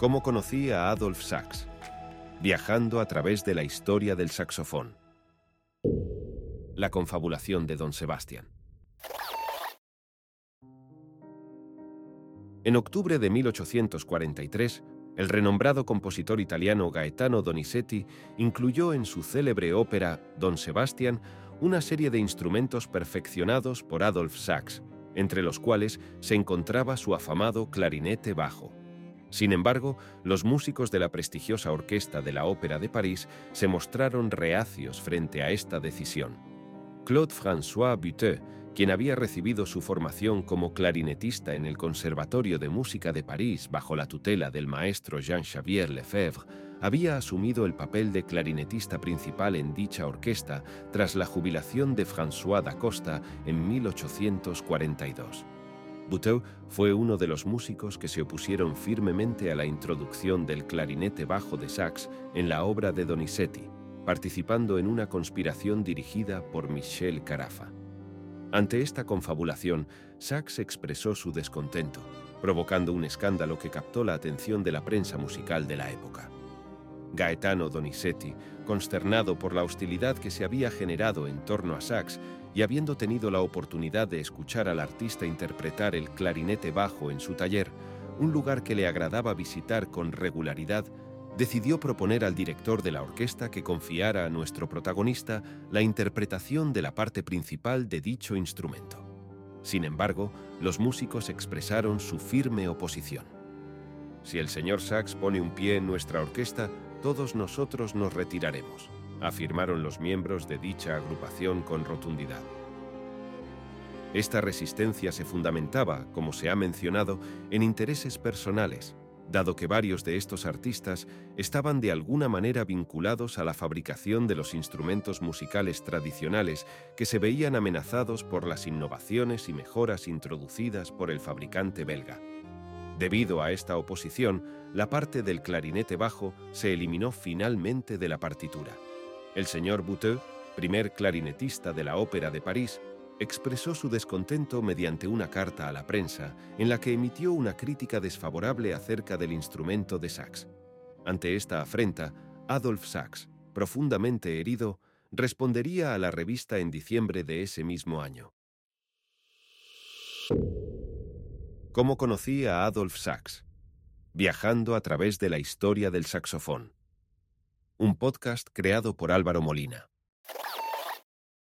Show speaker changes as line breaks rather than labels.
cómo conocí a Adolf Sachs, viajando a través de la historia del saxofón. La confabulación de Don Sebastián. En octubre de 1843, el renombrado compositor italiano Gaetano Donizetti incluyó en su célebre ópera Don Sebastián una serie de instrumentos perfeccionados por Adolf Sachs, entre los cuales se encontraba su afamado clarinete bajo. Sin embargo, los músicos de la prestigiosa orquesta de la Ópera de París se mostraron reacios frente a esta decisión. Claude François Buteux, quien había recibido su formación como clarinetista en el Conservatorio de Música de París bajo la tutela del maestro Jean-Xavier Lefebvre, había asumido el papel de clarinetista principal en dicha orquesta tras la jubilación de François da Costa en 1842. Buteau fue uno de los músicos que se opusieron firmemente a la introducción del clarinete bajo de sax en la obra de Donizetti, participando en una conspiración dirigida por Michel Carafa. Ante esta confabulación, Sachs expresó su descontento, provocando un escándalo que captó la atención de la prensa musical de la época. Gaetano Donizetti, consternado por la hostilidad que se había generado en torno a Sachs, y habiendo tenido la oportunidad de escuchar al artista interpretar el clarinete bajo en su taller, un lugar que le agradaba visitar con regularidad, decidió proponer al director de la orquesta que confiara a nuestro protagonista la interpretación de la parte principal de dicho instrumento. Sin embargo, los músicos expresaron su firme oposición. Si el señor Sachs pone un pie en nuestra orquesta, todos nosotros nos retiraremos afirmaron los miembros de dicha agrupación con rotundidad. Esta resistencia se fundamentaba, como se ha mencionado, en intereses personales, dado que varios de estos artistas estaban de alguna manera vinculados a la fabricación de los instrumentos musicales tradicionales que se veían amenazados por las innovaciones y mejoras introducidas por el fabricante belga. Debido a esta oposición, la parte del clarinete bajo se eliminó finalmente de la partitura. El señor Buteux, primer clarinetista de la Ópera de París, expresó su descontento mediante una carta a la prensa en la que emitió una crítica desfavorable acerca del instrumento de Sachs. Ante esta afrenta, Adolf Sachs, profundamente herido, respondería a la revista en diciembre de ese mismo año. ¿Cómo conocí a Adolf Sachs? Viajando a través de la historia del saxofón un podcast creado por Álvaro Molina.